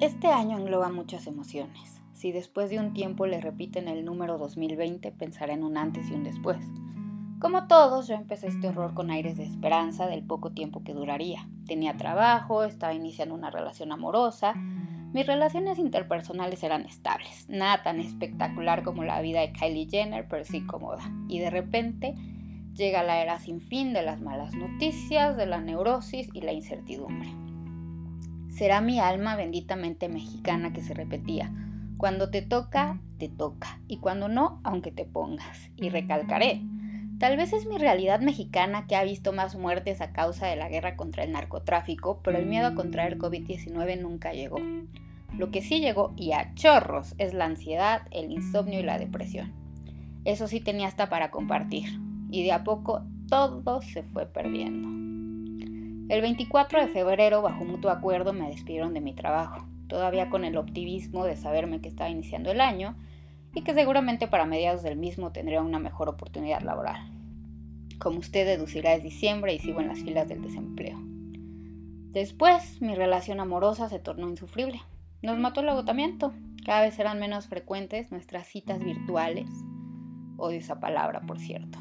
Este año engloba muchas emociones. Si después de un tiempo le repiten el número 2020, pensará en un antes y un después. Como todos, yo empecé este horror con aires de esperanza del poco tiempo que duraría. Tenía trabajo, estaba iniciando una relación amorosa, mis relaciones interpersonales eran estables, nada tan espectacular como la vida de Kylie Jenner, pero sí cómoda. Y de repente llega la era sin fin de las malas noticias, de la neurosis y la incertidumbre. Será mi alma benditamente mexicana que se repetía. Cuando te toca, te toca. Y cuando no, aunque te pongas. Y recalcaré. Tal vez es mi realidad mexicana que ha visto más muertes a causa de la guerra contra el narcotráfico, pero el miedo a contraer COVID-19 nunca llegó. Lo que sí llegó, y a chorros, es la ansiedad, el insomnio y la depresión. Eso sí tenía hasta para compartir, y de a poco todo se fue perdiendo. El 24 de febrero, bajo mutuo acuerdo, me despidieron de mi trabajo, todavía con el optimismo de saberme que estaba iniciando el año y que seguramente para mediados del mismo tendría una mejor oportunidad laboral. Como usted deducirá es diciembre y sigo en las filas del desempleo. Después, mi relación amorosa se tornó insufrible. Nos mató el agotamiento. Cada vez eran menos frecuentes nuestras citas virtuales. Odio esa palabra, por cierto.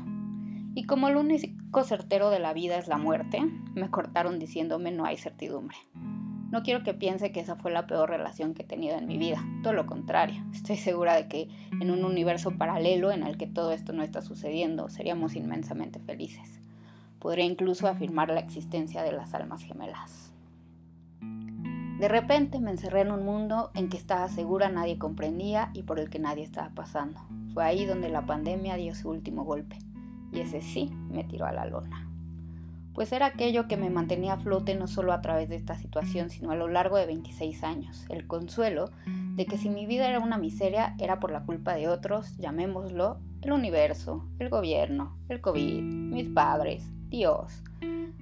Y como lo único certero de la vida es la muerte, me cortaron diciéndome no hay certidumbre. No quiero que piense que esa fue la peor relación que he tenido en mi vida, todo lo contrario. Estoy segura de que en un universo paralelo en el que todo esto no está sucediendo, seríamos inmensamente felices. Podría incluso afirmar la existencia de las almas gemelas. De repente me encerré en un mundo en que estaba segura nadie comprendía y por el que nadie estaba pasando. Fue ahí donde la pandemia dio su último golpe y ese sí me tiró a la lona. Pues era aquello que me mantenía a flote no solo a través de esta situación, sino a lo largo de 26 años, el consuelo de que si mi vida era una miseria era por la culpa de otros, llamémoslo el universo, el gobierno, el COVID, mis padres, Dios,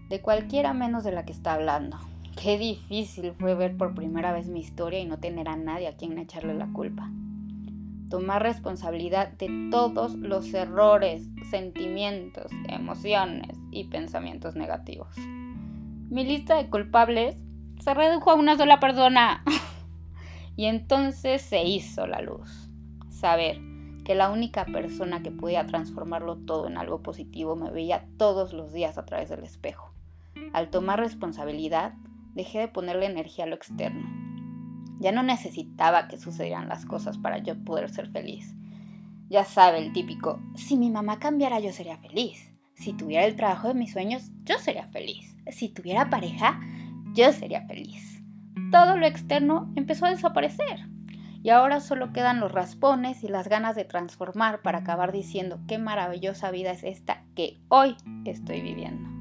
de cualquiera menos de la que está hablando. Qué difícil fue ver por primera vez mi historia y no tener a nadie a quien echarle la culpa tomar responsabilidad de todos los errores, sentimientos, emociones y pensamientos negativos. Mi lista de culpables se redujo a una sola persona. y entonces se hizo la luz. Saber que la única persona que podía transformarlo todo en algo positivo me veía todos los días a través del espejo. Al tomar responsabilidad, dejé de ponerle energía a lo externo ya no necesitaba que sucedieran las cosas para yo poder ser feliz. Ya sabe el típico, si mi mamá cambiara yo sería feliz. Si tuviera el trabajo de mis sueños, yo sería feliz. Si tuviera pareja, yo sería feliz. Todo lo externo empezó a desaparecer. Y ahora solo quedan los raspones y las ganas de transformar para acabar diciendo qué maravillosa vida es esta que hoy estoy viviendo.